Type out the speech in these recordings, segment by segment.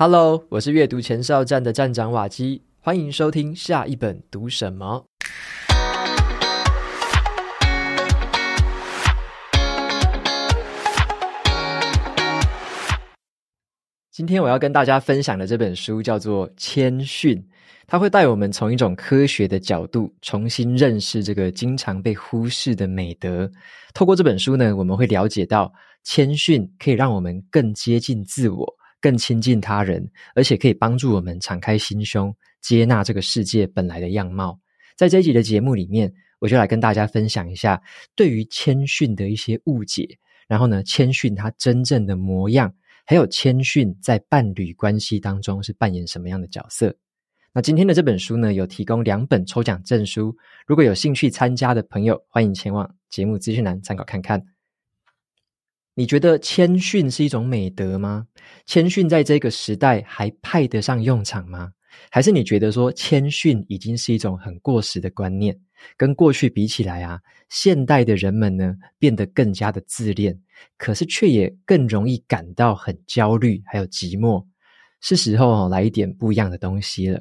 Hello，我是阅读前哨站的站长瓦基，欢迎收听下一本读什么。今天我要跟大家分享的这本书叫做《谦逊》，它会带我们从一种科学的角度重新认识这个经常被忽视的美德。透过这本书呢，我们会了解到谦逊可以让我们更接近自我，更亲近他人，而且可以帮助我们敞开心胸，接纳这个世界本来的样貌。在这一集的节目里面，我就来跟大家分享一下对于谦逊的一些误解，然后呢，谦逊它真正的模样。还有谦逊在伴侣关系当中是扮演什么样的角色？那今天的这本书呢，有提供两本抽奖证书，如果有兴趣参加的朋友，欢迎前往节目资讯栏参考看看。你觉得谦逊是一种美德吗？谦逊在这个时代还派得上用场吗？还是你觉得说谦逊已经是一种很过时的观念？跟过去比起来啊，现代的人们呢，变得更加的自恋，可是却也更容易感到很焦虑，还有寂寞。是时候哦，来一点不一样的东西了。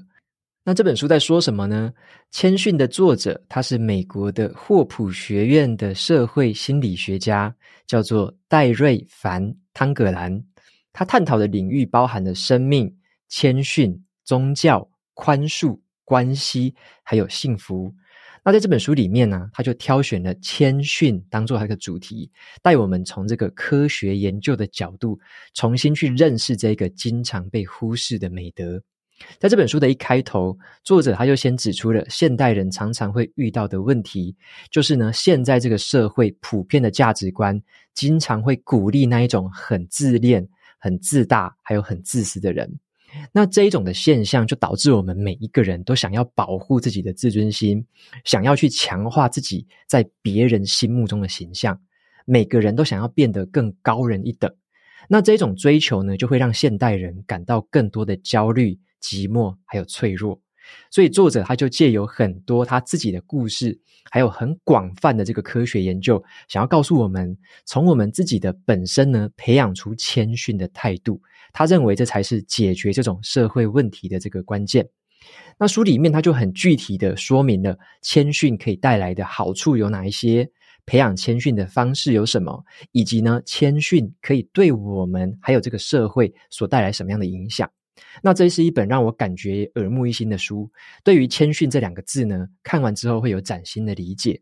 那这本书在说什么呢？谦逊的作者，他是美国的霍普学院的社会心理学家，叫做戴瑞凡·汤格兰。他探讨的领域包含了生命、谦逊、宗教、宽恕、关系，还有幸福。那在这本书里面呢，他就挑选了谦逊当做他的主题，带我们从这个科学研究的角度，重新去认识这个经常被忽视的美德。在这本书的一开头，作者他就先指出了现代人常常会遇到的问题，就是呢，现在这个社会普遍的价值观，经常会鼓励那一种很自恋、很自大，还有很自私的人。那这一种的现象，就导致我们每一个人都想要保护自己的自尊心，想要去强化自己在别人心目中的形象。每个人都想要变得更高人一等。那这种追求呢，就会让现代人感到更多的焦虑、寂寞，还有脆弱。所以作者他就借由很多他自己的故事，还有很广泛的这个科学研究，想要告诉我们，从我们自己的本身呢，培养出谦逊的态度。他认为这才是解决这种社会问题的这个关键。那书里面他就很具体的说明了谦逊可以带来的好处有哪一些，培养谦逊的方式有什么，以及呢，谦逊可以对我们还有这个社会所带来什么样的影响。那这是一本让我感觉耳目一新的书。对于谦逊这两个字呢，看完之后会有崭新的理解。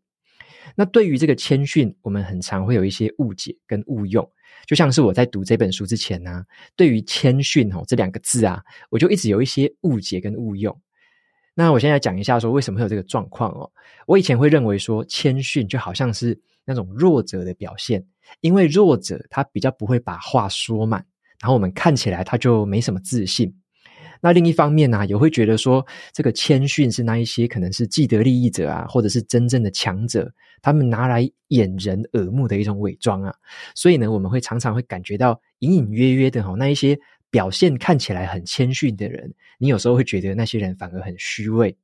那对于这个谦逊，我们很常会有一些误解跟误用。就像是我在读这本书之前呢、啊，对于谦逊哦这两个字啊，我就一直有一些误解跟误用。那我现在讲一下说为什么会有这个状况哦。我以前会认为说谦逊就好像是那种弱者的表现，因为弱者他比较不会把话说满。然后我们看起来他就没什么自信。那另一方面呢、也会觉得说这个谦逊是那一些可能是既得利益者啊，或者是真正的强者，他们拿来掩人耳目的一种伪装啊。所以呢，我们会常常会感觉到隐隐约约的哈，那一些表现看起来很谦逊的人，你有时候会觉得那些人反而很虚伪。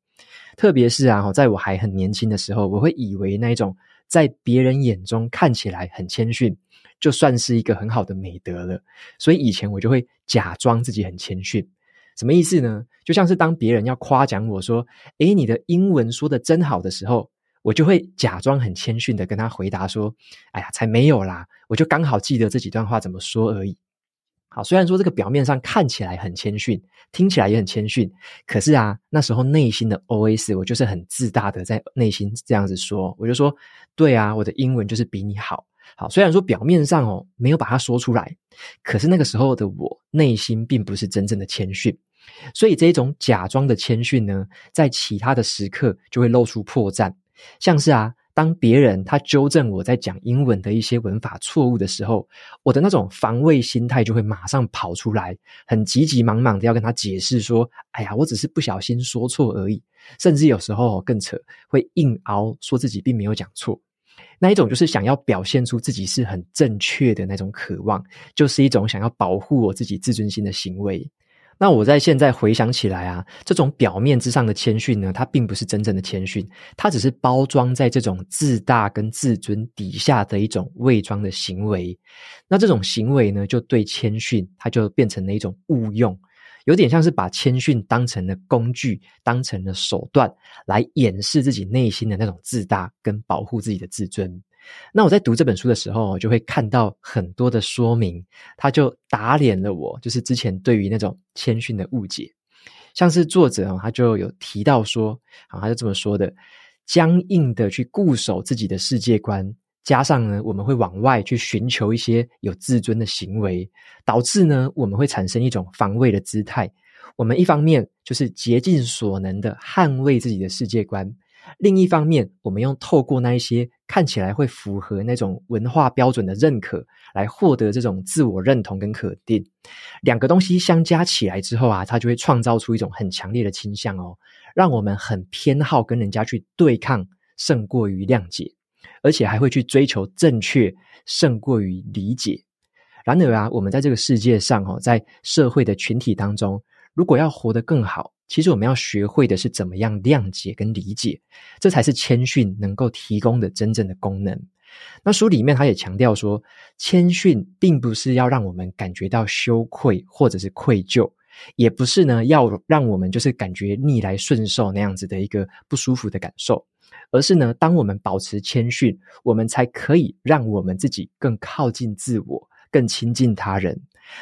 特别是啊，在我还很年轻的时候，我会以为那一种在别人眼中看起来很谦逊。就算是一个很好的美德了，所以以前我就会假装自己很谦逊。什么意思呢？就像是当别人要夸奖我说：“诶，你的英文说得真好”的时候，我就会假装很谦逊的跟他回答说：“哎呀，才没有啦，我就刚好记得这几段话怎么说而已。”好，虽然说这个表面上看起来很谦逊，听起来也很谦逊，可是啊，那时候内心的 OS 我就是很自大的在内心这样子说，我就说：“对啊，我的英文就是比你好。”好，虽然说表面上哦没有把它说出来，可是那个时候的我内心并不是真正的谦逊，所以这种假装的谦逊呢，在其他的时刻就会露出破绽。像是啊，当别人他纠正我在讲英文的一些文法错误的时候，我的那种防卫心态就会马上跑出来，很急急忙忙的要跟他解释说：“哎呀，我只是不小心说错而已。”甚至有时候更扯，会硬熬说自己并没有讲错。那一种就是想要表现出自己是很正确的那种渴望，就是一种想要保护我自己自尊心的行为。那我在现在回想起来啊，这种表面之上的谦逊呢，它并不是真正的谦逊，它只是包装在这种自大跟自尊底下的一种伪装的行为。那这种行为呢，就对谦逊，它就变成了一种误用，有点像是把谦逊当成了工具，当成了手段，来掩饰自己内心的那种自大跟保护自己的自尊。那我在读这本书的时候，就会看到很多的说明，他就打脸了我，就是之前对于那种谦逊的误解。像是作者他就有提到说，啊，他就这么说的：僵硬的去固守自己的世界观，加上呢，我们会往外去寻求一些有自尊的行为，导致呢，我们会产生一种防卫的姿态。我们一方面就是竭尽所能的捍卫自己的世界观。另一方面，我们用透过那一些看起来会符合那种文化标准的认可，来获得这种自我认同跟肯定。两个东西相加起来之后啊，它就会创造出一种很强烈的倾向哦，让我们很偏好跟人家去对抗，胜过于谅解，而且还会去追求正确，胜过于理解。然而啊，我们在这个世界上哦，在社会的群体当中，如果要活得更好，其实我们要学会的是怎么样谅解跟理解，这才是谦逊能够提供的真正的功能。那书里面他也强调说，谦逊并不是要让我们感觉到羞愧或者是愧疚，也不是呢要让我们就是感觉逆来顺受那样子的一个不舒服的感受，而是呢，当我们保持谦逊，我们才可以让我们自己更靠近自我，更亲近他人。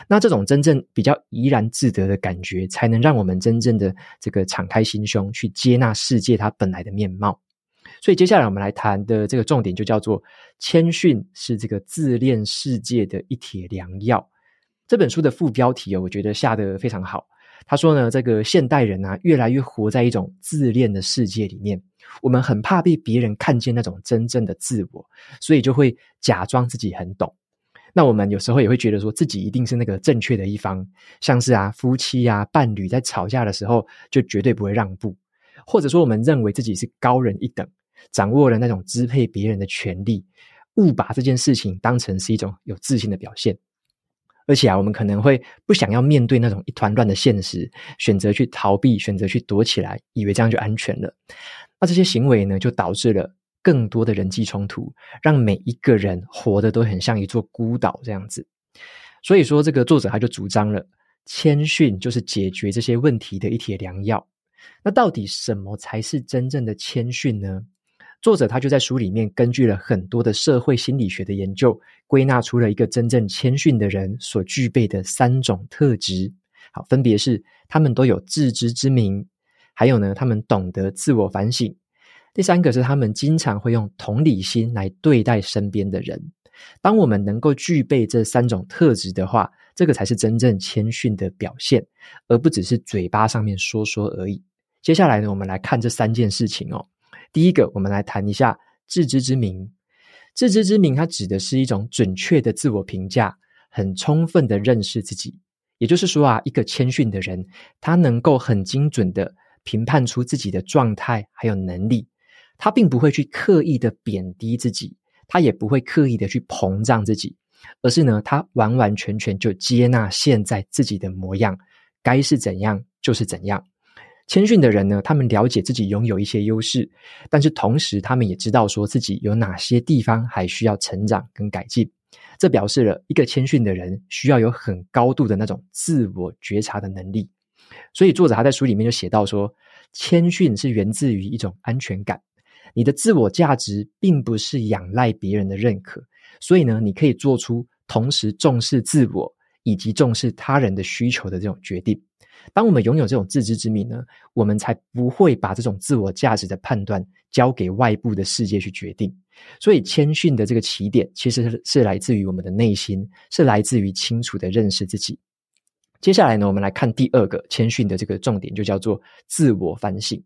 那这种真正比较怡然自得的感觉，才能让我们真正的这个敞开心胸，去接纳世界它本来的面貌。所以接下来我们来谈的这个重点，就叫做谦逊是这个自恋世界的一帖良药。这本书的副标题哦，我觉得下得非常好。他说呢，这个现代人啊，越来越活在一种自恋的世界里面，我们很怕被别人看见那种真正的自我，所以就会假装自己很懂。那我们有时候也会觉得说自己一定是那个正确的一方，像是啊夫妻啊伴侣在吵架的时候就绝对不会让步，或者说我们认为自己是高人一等，掌握了那种支配别人的权利，误把这件事情当成是一种有自信的表现。而且啊，我们可能会不想要面对那种一团乱的现实，选择去逃避，选择去躲起来，以为这样就安全了。那这些行为呢，就导致了。更多的人际冲突，让每一个人活得都很像一座孤岛这样子。所以说，这个作者他就主张了，谦逊就是解决这些问题的一帖良药。那到底什么才是真正的谦逊呢？作者他就在书里面根据了很多的社会心理学的研究，归纳出了一个真正谦逊的人所具备的三种特质。好，分别是他们都有自知之明，还有呢，他们懂得自我反省。第三个是他们经常会用同理心来对待身边的人。当我们能够具备这三种特质的话，这个才是真正谦逊的表现，而不只是嘴巴上面说说而已。接下来呢，我们来看这三件事情哦。第一个，我们来谈一下自知之明。自知之明，它指的是一种准确的自我评价，很充分的认识自己。也就是说啊，一个谦逊的人，他能够很精准的评判出自己的状态还有能力。他并不会去刻意的贬低自己，他也不会刻意的去膨胀自己，而是呢，他完完全全就接纳现在自己的模样，该是怎样就是怎样。谦逊的人呢，他们了解自己拥有一些优势，但是同时他们也知道说自己有哪些地方还需要成长跟改进。这表示了一个谦逊的人需要有很高度的那种自我觉察的能力。所以作者他在书里面就写到说，谦逊是源自于一种安全感。你的自我价值并不是仰赖别人的认可，所以呢，你可以做出同时重视自我以及重视他人的需求的这种决定。当我们拥有这种自知之明呢，我们才不会把这种自我价值的判断交给外部的世界去决定。所以，谦逊的这个起点其实是来自于我们的内心，是来自于清楚的认识自己。接下来呢，我们来看第二个谦逊的这个重点，就叫做自我反省。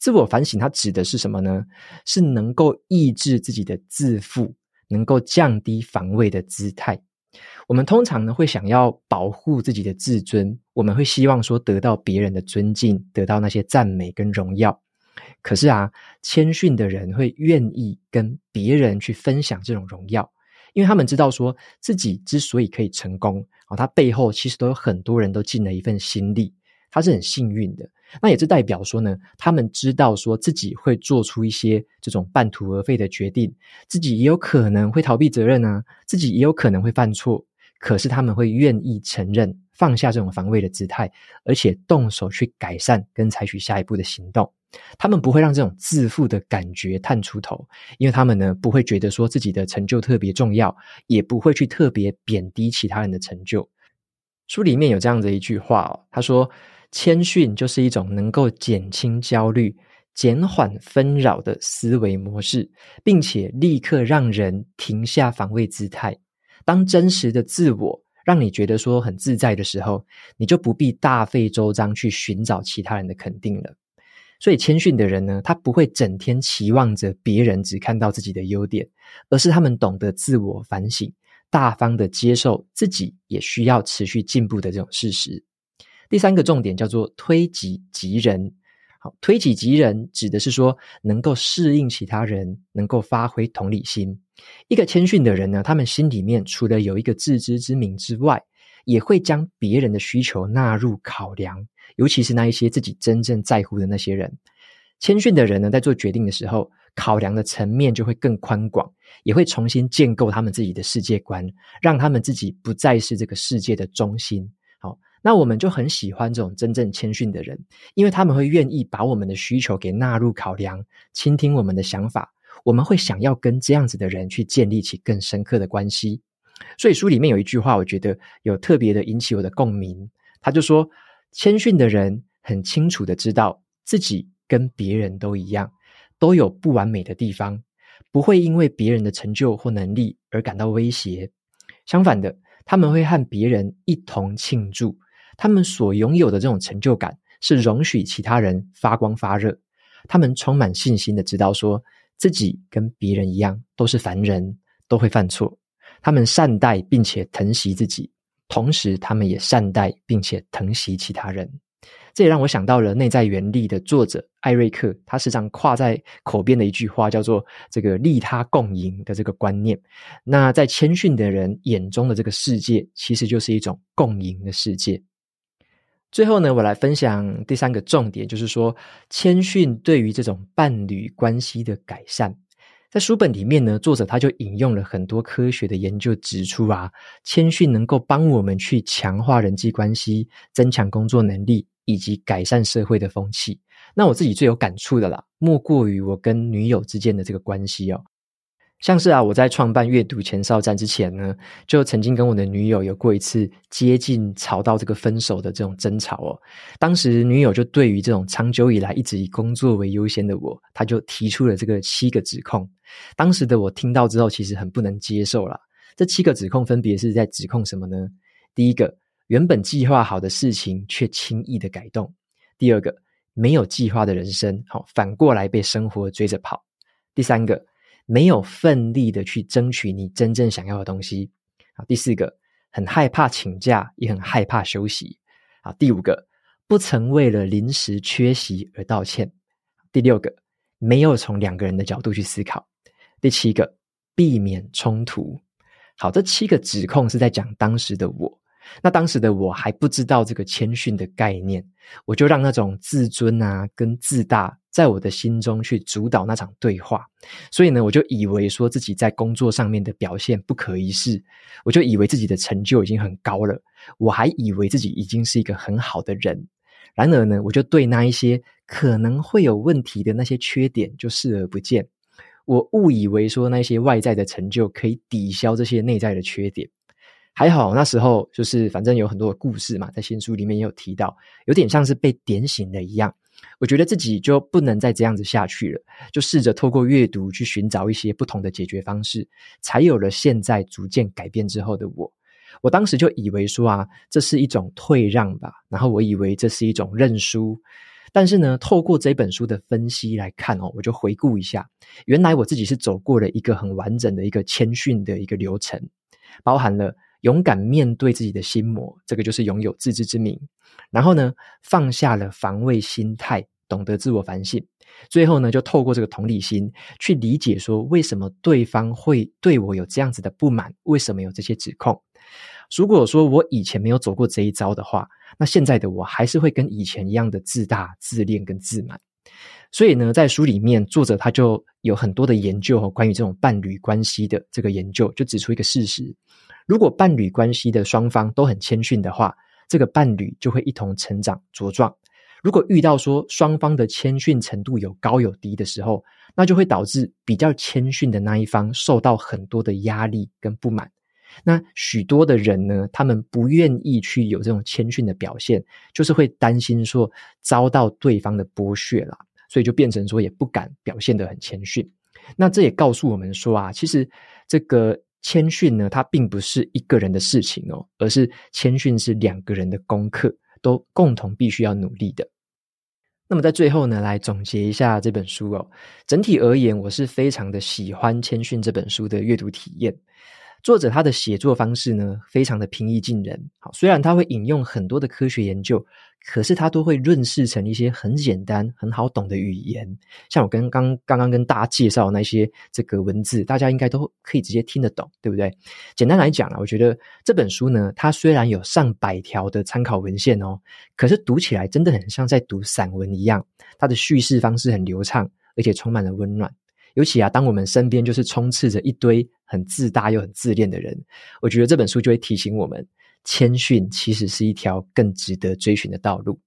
自我反省它指的是什么呢？是能够抑制自己的自负，能够降低防卫的姿态。我们通常呢会想要保护自己的自尊，我们会希望说得到别人的尊敬，得到那些赞美跟荣耀。可是啊，谦逊的人会愿意跟别人去分享这种荣耀，因为他们知道说自己之所以可以成功啊，他背后其实都有很多人都尽了一份心力，他是很幸运的。那也是代表说呢，他们知道说自己会做出一些这种半途而废的决定，自己也有可能会逃避责任啊，自己也有可能会犯错。可是他们会愿意承认，放下这种防卫的姿态，而且动手去改善跟采取下一步的行动。他们不会让这种自负的感觉探出头，因为他们呢不会觉得说自己的成就特别重要，也不会去特别贬低其他人的成就。书里面有这样的一句话哦，他说：“谦逊就是一种能够减轻焦虑、减缓纷扰的思维模式，并且立刻让人停下防卫姿态。当真实的自我让你觉得说很自在的时候，你就不必大费周章去寻找其他人的肯定了。”所以谦逊的人呢，他不会整天期望着别人只看到自己的优点，而是他们懂得自我反省，大方的接受自己也需要持续进步的这种事实。第三个重点叫做推己及人。好，推己及人指的是说能够适应其他人，能够发挥同理心。一个谦逊的人呢，他们心里面除了有一个自知之明之外，也会将别人的需求纳入考量。尤其是那一些自己真正在乎的那些人，谦逊的人呢，在做决定的时候，考量的层面就会更宽广，也会重新建构他们自己的世界观，让他们自己不再是这个世界的中心。那我们就很喜欢这种真正谦逊的人，因为他们会愿意把我们的需求给纳入考量，倾听我们的想法，我们会想要跟这样子的人去建立起更深刻的关系。所以书里面有一句话，我觉得有特别的引起我的共鸣，他就说。谦逊的人很清楚的知道自己跟别人都一样，都有不完美的地方，不会因为别人的成就或能力而感到威胁。相反的，他们会和别人一同庆祝，他们所拥有的这种成就感是容许其他人发光发热。他们充满信心的知道说自己跟别人一样都是凡人，都会犯错。他们善待并且疼惜自己。同时，他们也善待并且疼惜其他人，这也让我想到了《内在原力》的作者艾瑞克，他时常挂在口边的一句话，叫做“这个利他共赢”的这个观念。那在谦逊的人眼中的这个世界，其实就是一种共赢的世界。最后呢，我来分享第三个重点，就是说谦逊对于这种伴侣关系的改善。在书本里面呢，作者他就引用了很多科学的研究，指出啊，谦逊能够帮我们去强化人际关系，增强工作能力，以及改善社会的风气。那我自己最有感触的啦，莫过于我跟女友之间的这个关系哦。像是啊，我在创办阅读前哨站之前呢，就曾经跟我的女友有过一次接近吵到这个分手的这种争吵哦。当时女友就对于这种长久以来一直以工作为优先的我，她就提出了这个七个指控。当时的我听到之后，其实很不能接受啦。这七个指控分别是在指控什么呢？第一个，原本计划好的事情却轻易的改动；第二个，没有计划的人生，好，反过来被生活追着跑；第三个。没有奋力的去争取你真正想要的东西。啊，第四个，很害怕请假，也很害怕休息。啊，第五个，不曾为了临时缺席而道歉。第六个，没有从两个人的角度去思考。第七个，避免冲突。好，这七个指控是在讲当时的我。那当时的我还不知道这个谦逊的概念，我就让那种自尊啊跟自大在我的心中去主导那场对话，所以呢，我就以为说自己在工作上面的表现不可一世，我就以为自己的成就已经很高了，我还以为自己已经是一个很好的人，然而呢，我就对那一些可能会有问题的那些缺点就视而不见，我误以为说那些外在的成就可以抵消这些内在的缺点。还好那时候就是反正有很多的故事嘛，在新书里面也有提到，有点像是被点醒了一样。我觉得自己就不能再这样子下去了，就试着透过阅读去寻找一些不同的解决方式，才有了现在逐渐改变之后的我。我当时就以为说啊，这是一种退让吧，然后我以为这是一种认输，但是呢，透过这本书的分析来看哦，我就回顾一下，原来我自己是走过了一个很完整的一个谦逊的一个流程，包含了勇敢面对自己的心魔，这个就是拥有自知之明。然后呢，放下了防卫心态，懂得自我反省。最后呢，就透过这个同理心去理解说，为什么对方会对我有这样子的不满，为什么有这些指控。如果说我以前没有走过这一遭的话，那现在的我还是会跟以前一样的自大、自恋跟自满。所以呢，在书里面，作者他就有很多的研究和关于这种伴侣关系的这个研究，就指出一个事实：如果伴侣关系的双方都很谦逊的话，这个伴侣就会一同成长茁壮。如果遇到说双方的谦逊程度有高有低的时候，那就会导致比较谦逊的那一方受到很多的压力跟不满。那许多的人呢，他们不愿意去有这种谦逊的表现，就是会担心说遭到对方的剥削啦，所以就变成说也不敢表现得很谦逊。那这也告诉我们说啊，其实这个谦逊呢，它并不是一个人的事情哦，而是谦逊是两个人的功课，都共同必须要努力的。那么在最后呢，来总结一下这本书哦。整体而言，我是非常的喜欢《谦逊》这本书的阅读体验。作者他的写作方式呢，非常的平易近人。好，虽然他会引用很多的科学研究，可是他都会润饰成一些很简单、很好懂的语言。像我跟刚刚刚跟大家介绍那些这个文字，大家应该都可以直接听得懂，对不对？简单来讲啊，我觉得这本书呢，它虽然有上百条的参考文献哦，可是读起来真的很像在读散文一样。它的叙事方式很流畅，而且充满了温暖。尤其啊，当我们身边就是充斥着一堆很自大又很自恋的人，我觉得这本书就会提醒我们，谦逊其实是一条更值得追寻的道路。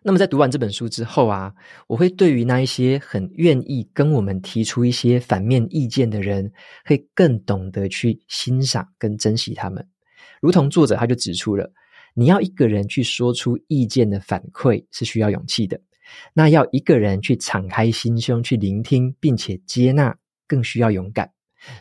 那么在读完这本书之后啊，我会对于那一些很愿意跟我们提出一些反面意见的人，会更懂得去欣赏跟珍惜他们。如同作者他就指出了，你要一个人去说出意见的反馈是需要勇气的。那要一个人去敞开心胸去聆听，并且接纳，更需要勇敢。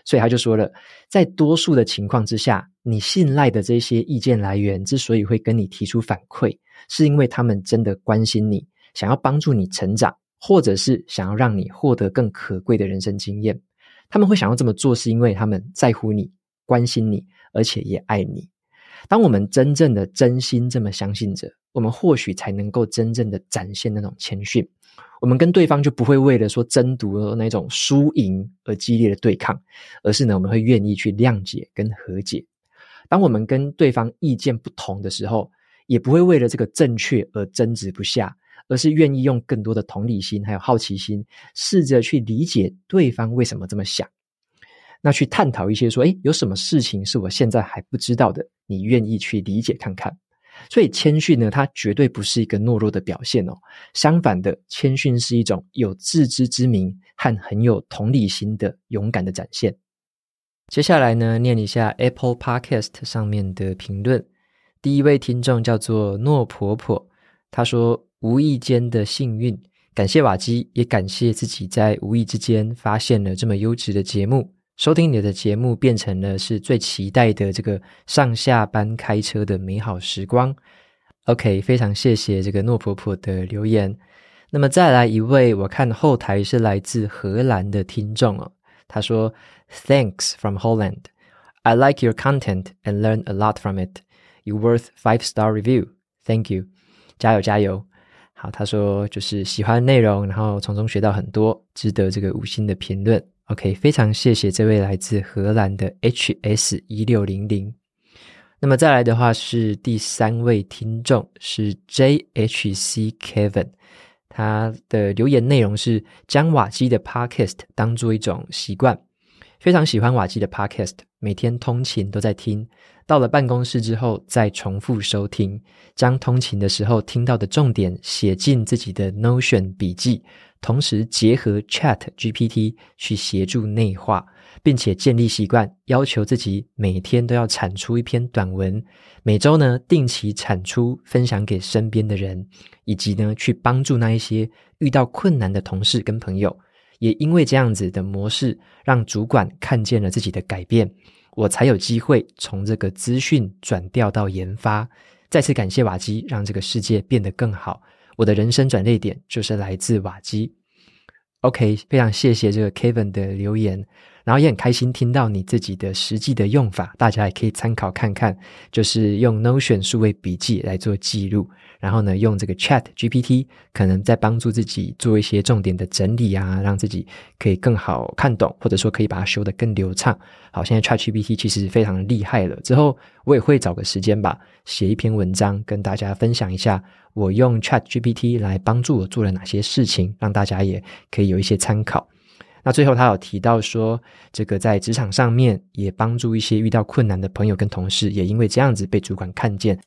所以他就说了，在多数的情况之下，你信赖的这些意见来源之所以会跟你提出反馈，是因为他们真的关心你，想要帮助你成长，或者是想要让你获得更可贵的人生经验。他们会想要这么做，是因为他们在乎你，关心你，而且也爱你。当我们真正的真心这么相信着，我们或许才能够真正的展现那种谦逊。我们跟对方就不会为了说争夺那种输赢而激烈的对抗，而是呢，我们会愿意去谅解跟和解。当我们跟对方意见不同的时候，也不会为了这个正确而争执不下，而是愿意用更多的同理心还有好奇心，试着去理解对方为什么这么想。那去探讨一些说，诶，有什么事情是我现在还不知道的？你愿意去理解看看。所以谦逊呢，它绝对不是一个懦弱的表现哦。相反的，谦逊是一种有自知之明和很有同理心的勇敢的展现。接下来呢，念一下 Apple Podcast 上面的评论。第一位听众叫做诺婆婆，她说：“无意间的幸运，感谢瓦基，也感谢自己在无意之间发现了这么优质的节目。”收听你的节目变成了是最期待的这个上下班开车的美好时光。OK，非常谢谢这个诺婆婆的留言。那么再来一位，我看后台是来自荷兰的听众哦。他说：“Thanks from Holland. I like your content and learn a lot from it. You worth five star review. Thank you. 加油加油。”好，他说就是喜欢内容，然后从中学到很多，值得这个五星的评论。OK，非常谢谢这位来自荷兰的 HS 一六零零。那么再来的话是第三位听众是 JHC Kevin，他的留言内容是将瓦基的 Podcast 当做一种习惯，非常喜欢瓦基的 Podcast，每天通勤都在听，到了办公室之后再重复收听，将通勤的时候听到的重点写进自己的 Notion 笔记。同时结合 Chat GPT 去协助内化，并且建立习惯，要求自己每天都要产出一篇短文，每周呢定期产出，分享给身边的人，以及呢去帮助那一些遇到困难的同事跟朋友。也因为这样子的模式，让主管看见了自己的改变，我才有机会从这个资讯转调到研发。再次感谢瓦基，让这个世界变得更好。我的人生转捩点就是来自瓦基。OK，非常谢谢这个 Kevin 的留言。然后也很开心听到你自己的实际的用法，大家也可以参考看看，就是用 Notion 数位笔记来做记录，然后呢，用这个 Chat GPT 可能在帮助自己做一些重点的整理啊，让自己可以更好看懂，或者说可以把它修得更流畅。好，现在 Chat GPT 其实非常的厉害了，之后我也会找个时间吧，写一篇文章跟大家分享一下，我用 Chat GPT 来帮助我做了哪些事情，让大家也可以有一些参考。那最后，他有提到说，这个在职场上面也帮助一些遇到困难的朋友跟同事，也因为这样子被主管看见。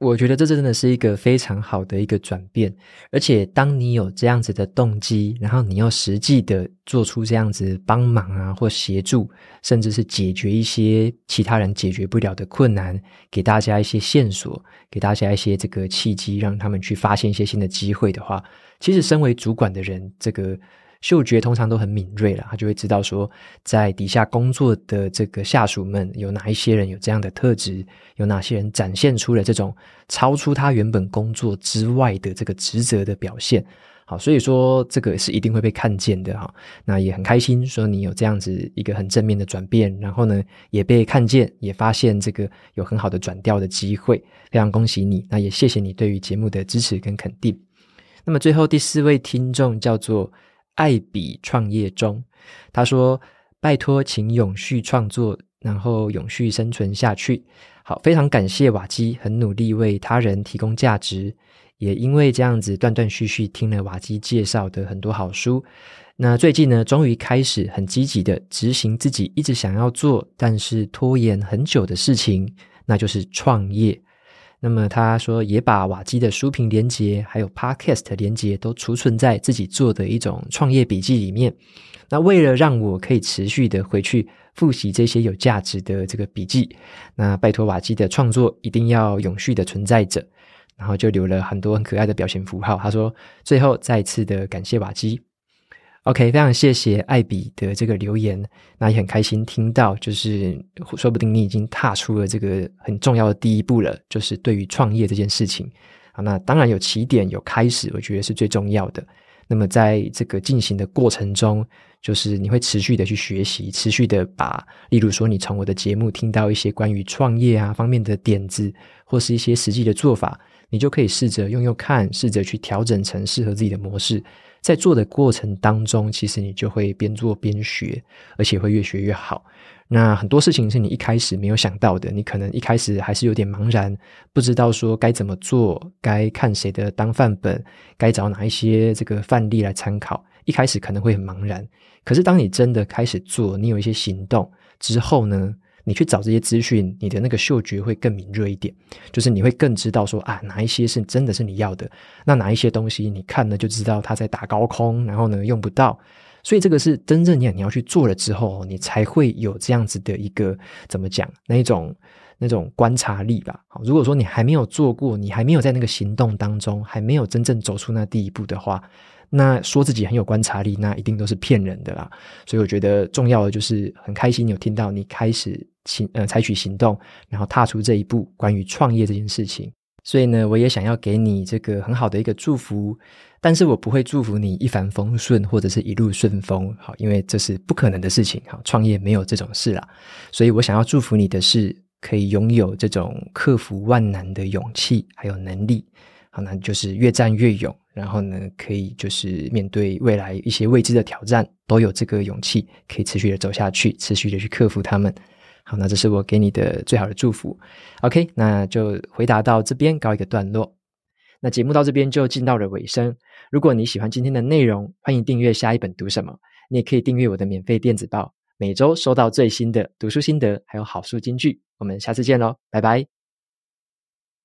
我觉得这真的是一个非常好的一个转变。而且，当你有这样子的动机，然后你又实际的做出这样子帮忙啊，或协助，甚至是解决一些其他人解决不了的困难，给大家一些线索，给大家一些这个契机，让他们去发现一些新的机会的话，其实身为主管的人，这个。嗅觉通常都很敏锐了，他就会知道说，在底下工作的这个下属们有哪一些人有这样的特质，有哪些人展现出了这种超出他原本工作之外的这个职责的表现。好，所以说这个是一定会被看见的哈。那也很开心说你有这样子一个很正面的转变，然后呢也被看见，也发现这个有很好的转调的机会，非常恭喜你。那也谢谢你对于节目的支持跟肯定。那么最后第四位听众叫做。艾比创业中，他说：“拜托，请永续创作，然后永续生存下去。”好，非常感谢瓦基，很努力为他人提供价值，也因为这样子断断续续听了瓦基介绍的很多好书。那最近呢，终于开始很积极的执行自己一直想要做，但是拖延很久的事情，那就是创业。那么他说，也把瓦基的书评连接，还有 Podcast 连接都储存在自己做的一种创业笔记里面。那为了让我可以持续的回去复习这些有价值的这个笔记，那拜托瓦基的创作一定要永续的存在着。然后就留了很多很可爱的表情符号。他说，最后再次的感谢瓦基。OK，非常谢谢艾比的这个留言，那也很开心听到，就是说不定你已经踏出了这个很重要的第一步了，就是对于创业这件事情。啊，那当然有起点有开始，我觉得是最重要的。那么在这个进行的过程中，就是你会持续的去学习，持续的把，例如说你从我的节目听到一些关于创业啊方面的点子，或是一些实际的做法，你就可以试着用用看，试着去调整成适合自己的模式。在做的过程当中，其实你就会边做边学，而且会越学越好。那很多事情是你一开始没有想到的，你可能一开始还是有点茫然，不知道说该怎么做，该看谁的当范本，该找哪一些这个范例来参考。一开始可能会很茫然，可是当你真的开始做，你有一些行动之后呢，你去找这些资讯，你的那个嗅觉会更敏锐一点，就是你会更知道说啊，哪一些是真的是你要的，那哪一些东西你看了就知道它在打高空，然后呢用不到，所以这个是真正你你要去做了之后，你才会有这样子的一个怎么讲那一种那种观察力吧。好，如果说你还没有做过，你还没有在那个行动当中，还没有真正走出那第一步的话。那说自己很有观察力，那一定都是骗人的啦。所以我觉得重要的就是很开心，有听到你开始行呃采取行动，然后踏出这一步关于创业这件事情。所以呢，我也想要给你这个很好的一个祝福，但是我不会祝福你一帆风顺或者是一路顺风，好，因为这是不可能的事情。好，创业没有这种事啦。所以我想要祝福你的是，可以拥有这种克服万难的勇气还有能力。好，那就是越战越勇。然后呢，可以就是面对未来一些未知的挑战，都有这个勇气，可以持续的走下去，持续的去克服他们。好，那这是我给你的最好的祝福。OK，那就回答到这边告一个段落。那节目到这边就进到了尾声。如果你喜欢今天的内容，欢迎订阅下一本读什么。你也可以订阅我的免费电子报，每周收到最新的读书心得，还有好书金句。我们下次见喽，拜拜。